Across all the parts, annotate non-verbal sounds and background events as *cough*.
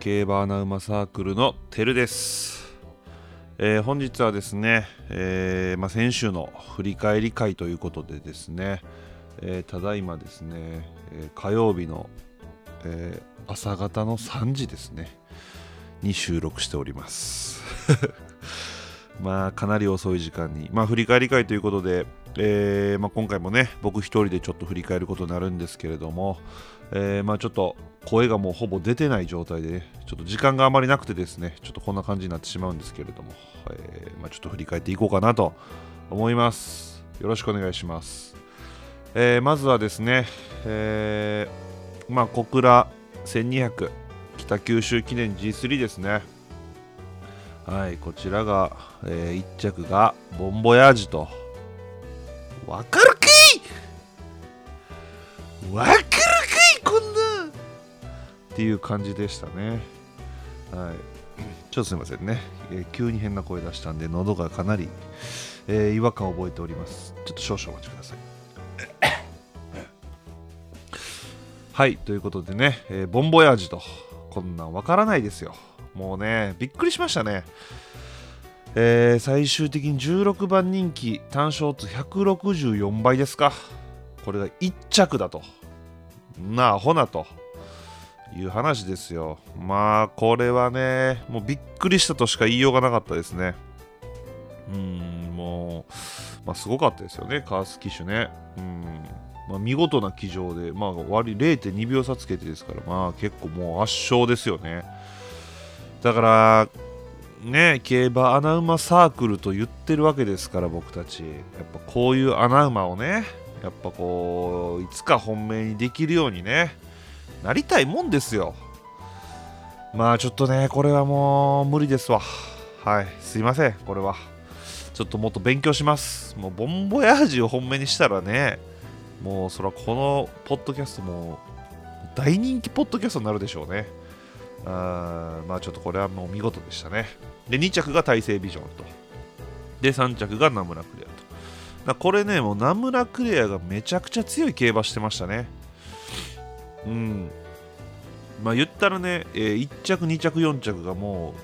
競馬アナウマサークルのてるです、えー本日はですね、えーまあ、先週の振り返り会ということでですね、えーただいまですね、え火曜日の、え朝方の3時ですねに収録しております。まあかなり遅い時間にまあ振り返り会ということで、えーまあ、今回もね僕一人でちょっと振り返ることになるんですけれども、えーまあちょっと声がもうほぼ出てない状態でねちょっと時間があまりなくてですねちょっとこんな感じになってしまうんですけれども、えーまあ、ちょっと振り返っていこうかなと思います。よろしくお願いします、えーまずはですね、えーまあ小倉1200北九州記念 G3 ですね。はいこちらが、え1着がボンボヤージと。わかるかい？わかるかいこんな！っていう感じでしたね。はい。ちょっとすいませんね、えー急に変な声出したんで喉がかなり、えー違和感を覚えております。ちょっと少々お待ちください。はいということでね、えーボンボヤージと。こんなんわからないですよ。もうねびっくりしましたね。えー最終的に16番人気単勝率164倍ですか。これが1着だと。なあほなという話ですよ。まあこれはねもうびっくりしたとしか言いようがなかったですね。うーんもう、まあ、すごかったですよねカース機種ね。うんまあ、見事な騎乗で、まあ、割り0.2秒差つけてですから、まあ、結構もう圧勝ですよね。だから、ね、競馬穴馬サークルと言ってるわけですから、僕たち。やっぱこういう穴馬をね、やっぱこう、いつか本命にできるようにね、なりたいもんですよ。まあちょっとね、これはもう無理ですわ。はい、すいません、これは。ちょっともっと勉強します。もうボンボヤージを本命にしたらね、もうそらこのポッドキャストも大人気ポッドキャストになるでしょうね。あまあちょっとこれはもう見事でしたね。で、2着が大成ビジョンと。で、3着がナムラクレアと。だこれね、もうナムラクレアがめちゃくちゃ強い競馬してましたね。うん。まあ言ったらね、え1着、2着、4着がも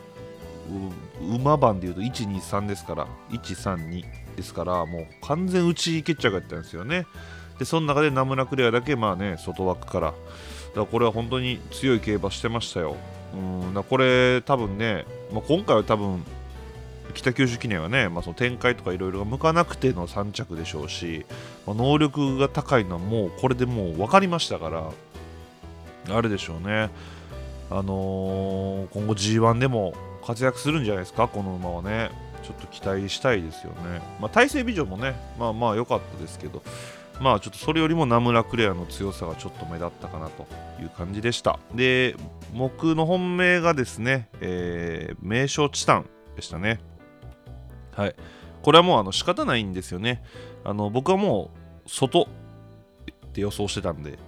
う馬番でいうと1、2、3ですから、1、3、2ですから、もう完全内決着やったんですよね。でその中でナムラクレアだけまあね外枠からだこれは本当に強い競馬してましたよ。うんだこれ多分ね、まあ、今回は多分北九州記念はね、まあ、その展開とかいろいろが向かなくての3着でしょうし、まあ、能力が高いのはもうこれでもう分かりましたからあれでしょうね。あのー今後 G1 でも活躍するんじゃないですか？この馬はね。ちょっと期待したいですよね。まあ大成ビジョンもねまあまあ良かったですけど。まあちょっとそれよりもナムラクレアの強さがちょっと目立ったかなという感じでした。で、僕の本命がですね、えー名称チタンでしたね。はい。これはもうあの仕方ないんですよね。あの僕はもう外って予想してたんで、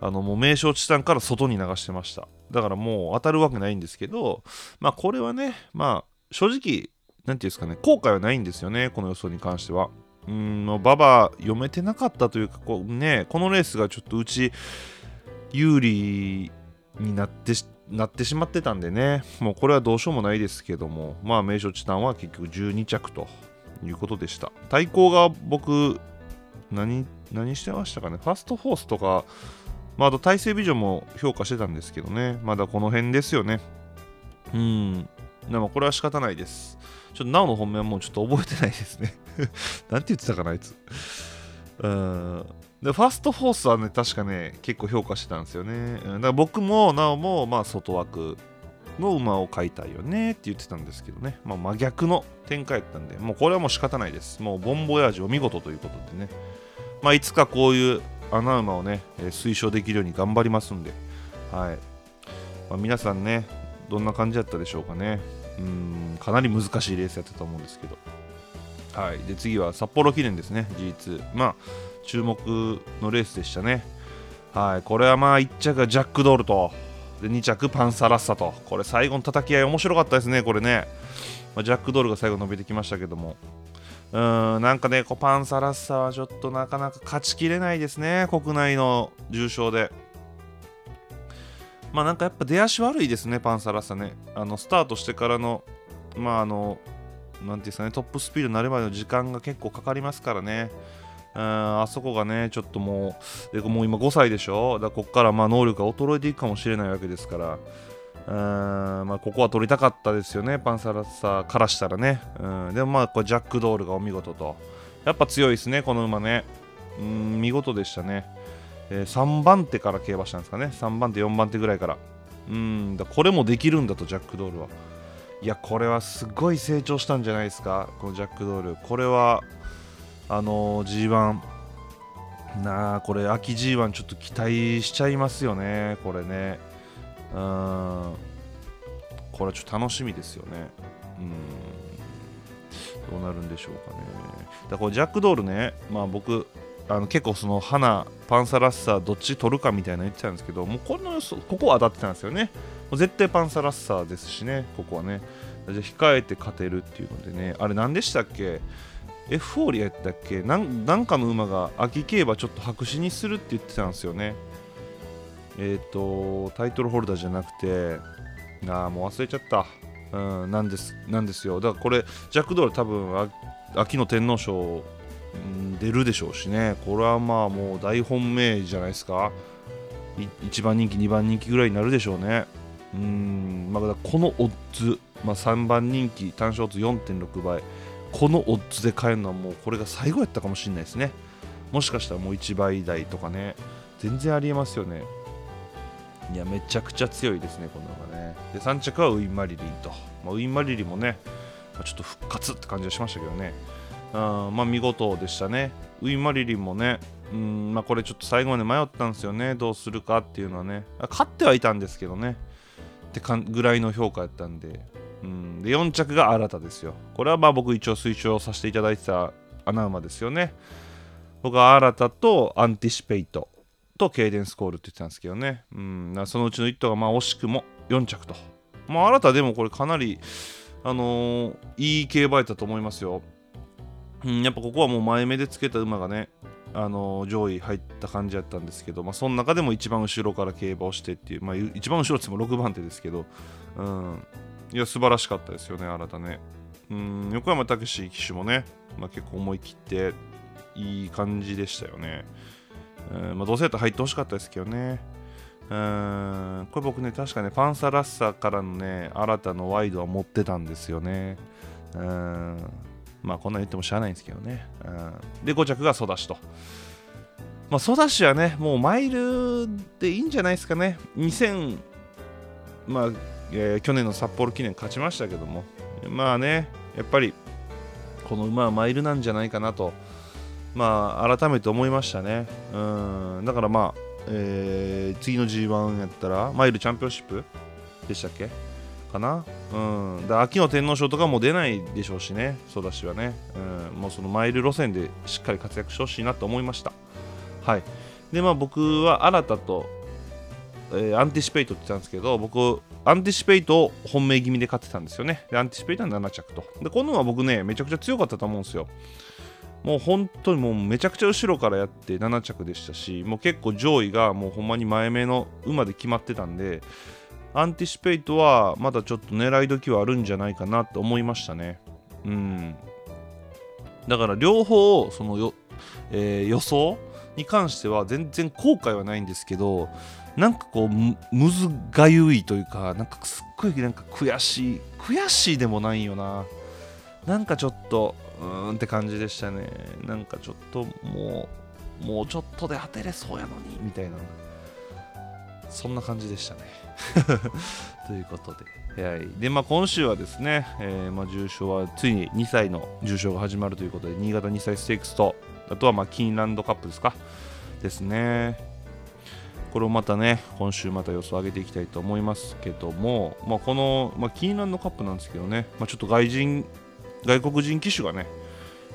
あのもう名称チタンから外に流してました。だからもう当たるわけないんですけど、まあこれはね、まあ正直、なんていうんですかね、後悔はないんですよね、この予想に関しては。うんババ読めてなかったというかこう、ね、このレースがちょっとうち有利になってしなってしまってたんでね。もうこれはどうしようもないですけども。まあ名所チタンは結局12着ということでした。対抗が僕何何してましたかね。ファストフォースとか、まあ、あと大成ビジョンも評価してたんですけどね。まだこの辺ですよね。うん。でもこれは仕方ないです。ちょっとなおの本命はもうちょっと覚えてないですね。*laughs* なんて言ってたかな、あいつ。うん。で、ファストフォースはね、確かね、結構評価してたんですよね。だから僕も、なおも、まあ、外枠の馬を飼いたいよねって言ってたんですけどね。まあ、真逆の展開やったんで、もうこれはもう仕方ないです。もう、ボンボヤージお見事ということでね。まあ、いつかこういう穴馬をね、え推奨できるように頑張りますんで、はい。まあ、皆さんね、どんな感じだったでしょうかね。うんかなり難しいレースやったと思うんですけどはい。で次は札幌記念ですね G2 まあ注目のレースでしたね。はい。これはまあ1着がジャックドールとで2着パンサラッサと。これ最後の叩き合い面白かったですねこれね、まあ、ジャックドールが最後伸びてきましたけども。うーんなんかねこうパンサラッサはちょっとなかなか勝ちきれないですね国内の重賞で。まあなんかやっぱ出足悪いですねパンサラッサね。あのスタートしてからのまああのなんていうんですかねトップスピードになるまでの時間が結構かかりますからねうんあそこがね、ちょっともう、もう今5歳でしょ、だからここからまあ能力が衰えていくかもしれないわけですから、うんまあ、ここは取りたかったですよね、パンサラッサからしたらね。うんでもまあこれジャックドールがお見事と。やっぱ強いですね、この馬ね。うん見事でしたね、えー3番手から競馬したんですかね。3番手、4番手ぐらいから。うんだこれもできるんだと、ジャックドールは。いや、これはすごい成長したんじゃないですか、このジャックドール。これは、あの G1 なあこれ秋 G1 ちょっと期待しちゃいますよねこれね。うん。これはちょっと楽しみですよね。うん。どうなるんでしょうかね。だこれジャックドールねまあ僕あの結構その花パンサラッサどっち取るかみたいなの言ってたんですけどもうこのここは当たってたんですよね。絶対パンサラッサーですしねここはね。じゃ控えて勝てるっていうのでね。あれ何でしたっけ？エフフォーリアやったっけ？なんかの馬が秋競馬ちょっと白紙にするって言ってたんですよね。えっ、とタイトルホルダーじゃなくて。あーもう忘れちゃった。うんなんですなんですよ。だからこれジャック・ドール多分秋の天皇賞うん出るでしょうしね。これはまあもう大本命じゃないですか。1番人気2番人気ぐらいになるでしょうね。うん。まあだこのオッズ、まあ、3番人気単勝オッズ4.6倍。このオッズで買えるのはもうこれが最後やったかもしれないですね。もしかしたらもう1倍台とかね。全然ありえますよね。いやめちゃくちゃ強いですねこの馬ね。で3着はウィン・マリリンと、まあ、ウィン・マリリンもねまあちょっと復活って感じがしましたけどね。うんまあ見事でしたね。ウィン・マリリンもねうんまあこれちょっと最後まで迷ったんですよね。どうするかっていうのはね。勝ってはいたんですけどね。ってかんぐらいの評価やったんでうん、で4着が新たですよ。これはまあ僕一応推奨させていただいてた穴馬ですよね。僕はアラタとアンティシペイトとケイデンスコールって言ってたんですけどね。うん、そのうちの1頭がまあ惜しくも4着と。まあアラタでもこれかなり、あのーいい競馬やったと思いますよ。うん、やっぱここはもう前目でつけた馬がね、あの上位入った感じやったんですけど、まあ、その中でも一番後ろから競馬をしてっていう、まあ、一番後ろって言っても6番手ですけど、うん、いや素晴らしかったですよね、新たね。うん、横山武史騎手もね、まあ、結構思い切っていい感じでしたよね。うんまあ、どうせやったら入ってほしかったですけどね。うんこれ僕ね、確かね、パンサラッサからのね、新たのワイドは持ってたんですよね。うんまあこんなん言ってもしゃあないんですけどね。うん、で、5着がソダシと。まあ、ソダシはね、もうマイルでいいんじゃないですかね。2000、まあ、えー去年の札幌記念勝ちましたけども、まあね、やっぱりこの馬はマイルなんじゃないかなと、まあ、改めて思いましたね。うん、だからまあ、えー次の G1 やったら、マイルチャンピオンシップでしたっけ？かなうん、だ秋の天皇賞とかも出ないでしょうしね、ソダシはね、うん、もうそのマイル路線でしっかり活躍してほしいなと思いました。はい。で、まあ僕はアラタと、えーアンティシペイトって言ったんですけど、僕、アンティシペイトを本命気味で買ってたんですよね。で、アンティシペイトは7着と。で、このは僕ね、めちゃくちゃ強かったと思うんですよ。もう本当にもうめちゃくちゃ後ろからやって7着でしたし、もう結構上位がもうほんまに前目の馬で決まってたんで、アンティシペイトはまだちょっと狙い時はあるんじゃないかなと思いましたね。うん。だから両方、そのよ、えー予想に関しては全然後悔はないんですけど、なんかこうむむずがゆいというかなんかすっごいなんか悔しい悔しいでもないよななんかちょっとうーんって感じでしたねなんかちょっともうもうちょっとで当てれそうやのにみたいなそんな感じでしたね *laughs* ということで、はい、でまあ今週はですね、えーまあ、重賞はついに2歳の重賞が始まるということで新潟2歳ステークスとあとはまあキーンランドカップですか？ですね。これをまたね今週また予想上げていきたいと思いますけども、まあ、この、まあ、キーランドカップなんですけどね、まあ、ちょっと外人外国人機種がね、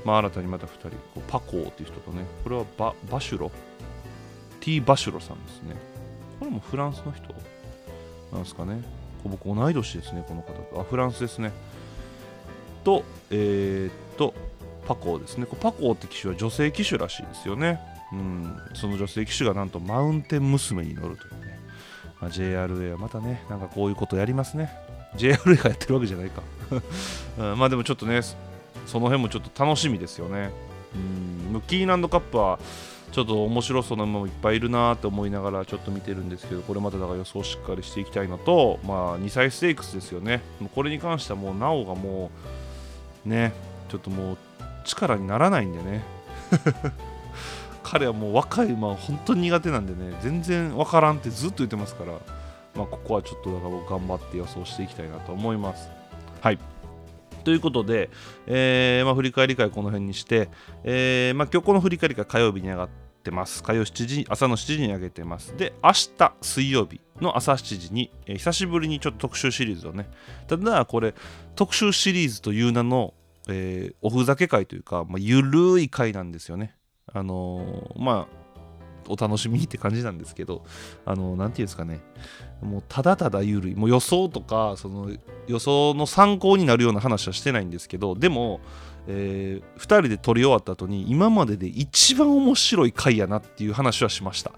まあ、新たにまた2人こうパコーっていう人とねこれはババシュロ？T バシュロさんですね。これもフランスの人？なんですかね。僕同い年ですねこの方と。あフランスですね。とえー、っとパコーですね。パコーって機種は女性機種らしいですよね。うん。その女性機種がなんとマウンテン娘に乗るというね、まあ、JRA はまたねなんかこういうことやりますね。JRA がやってるわけじゃないか、*laughs* うん、まあでもちょっとねその辺もちょっと楽しみですよね。うん。キーランドカップはちょっと面白そうなものもいっぱいいるなと思いながらちょっと見てるんですけどこれまただから予想しっかりしていきたいのと、まあ、2歳ステークスですよね。これに関してはもうなおがもうねちょっともう力にならないんでね。*laughs* 彼はもう若い馬は本当に苦手なんでね全然わからんってずっと言ってますから、まあ、ここはちょっとだから頑張って予想していきたいなと思います。はい。ということで、えーまあ、振り返り会この辺にして、えーまあ、今日この振り返り会火曜日に上がってます。火曜7時朝の7時に上げてます。で明日水曜日の朝7時に、えー、久しぶりにちょっと特集シリーズをね。ただこれ特集シリーズという名の、え、おふざけ会というか、まあ、ゆるい会なんですよね。あの、まあお楽しみって感じなんですけど、あの、なんていうんですかね、もうただただゆるい、もう予想とか、その予想の参考になるような話はしてないんですけど、でも、えー、2人で撮り終わった後に、今までで一番面白い回やなっていう話はしました。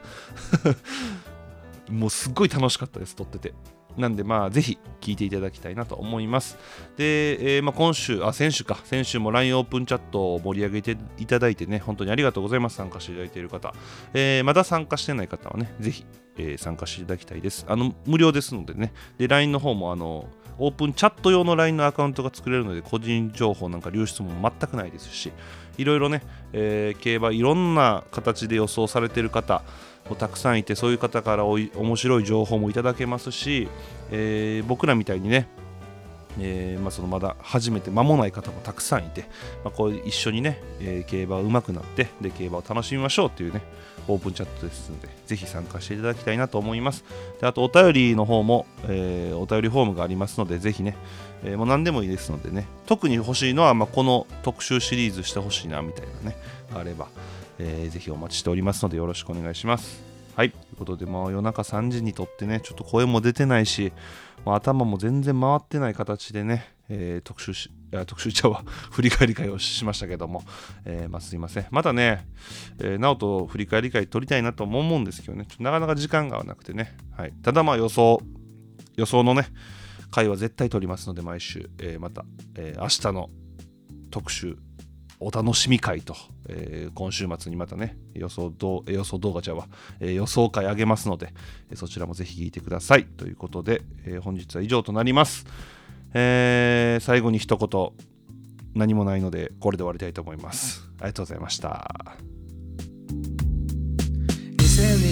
*laughs* もうすっごい楽しかったです、撮ってて。なんで、まあ、ぜひ聞いていただきたいなと思います。で、えー、まあ、今週、あ、先週か、先週も LINE オープンチャットを盛り上げていただいてね、本当にありがとうございます。参加していただいている方。えー、まだ参加してない方はね、ぜひ、えー、参加していただきたいです。あの、無料ですのでね、で、LINE の方も、あの、オープンチャット用の LINE のアカウントが作れるので、個人情報なんか流出も全くないですし、いろいろね、えー、競馬いろんな形で予想されてる方、もたくさんいてそういう方からおい面白い情報もいただけますし、えー、僕らみたいにねえーまあ、そのまだ初めて間もない方もたくさんいて、まあ、こう一緒にね、えー、競馬上手くなってで競馬を楽しみましょうっていうねオープンチャットですのでぜひ参加していただきたいなと思いますであとお便りの方も、えー、お便りフォームがありますのでぜひね、えー、もう何でもいいですのでね特に欲しいのは、まあ、この特集シリーズしてほしいなみたいなねあれば、えー、ぜひお待ちしておりますのでよろしくお願いします。はい。ということで、まあ夜中3時にとってね、ちょっと声も出てないし、まあ、頭も全然回ってない形でね、えー、特集し、いや特集ちゃは *laughs* 振り返り会をしましたけども、えー、まあ、すいません。またね、えー、なおと振り返り会取りたいなとも思うんですけどね、ちょっとなかなか時間がなくてね、はい。ただまあ予想、予想のね、会は絶対取りますので、毎週、え、また、えー、明日の特集、お楽しみ会と、えー、今週末にまたね、予想ど予想動画ちゃうわ、えー、予想会あげますので、えー、そちらもぜひ聞いてください。ということで、え本日は以上となります。え最後に一言、何もないので、これで終わりたいと思います。ありがとうございました。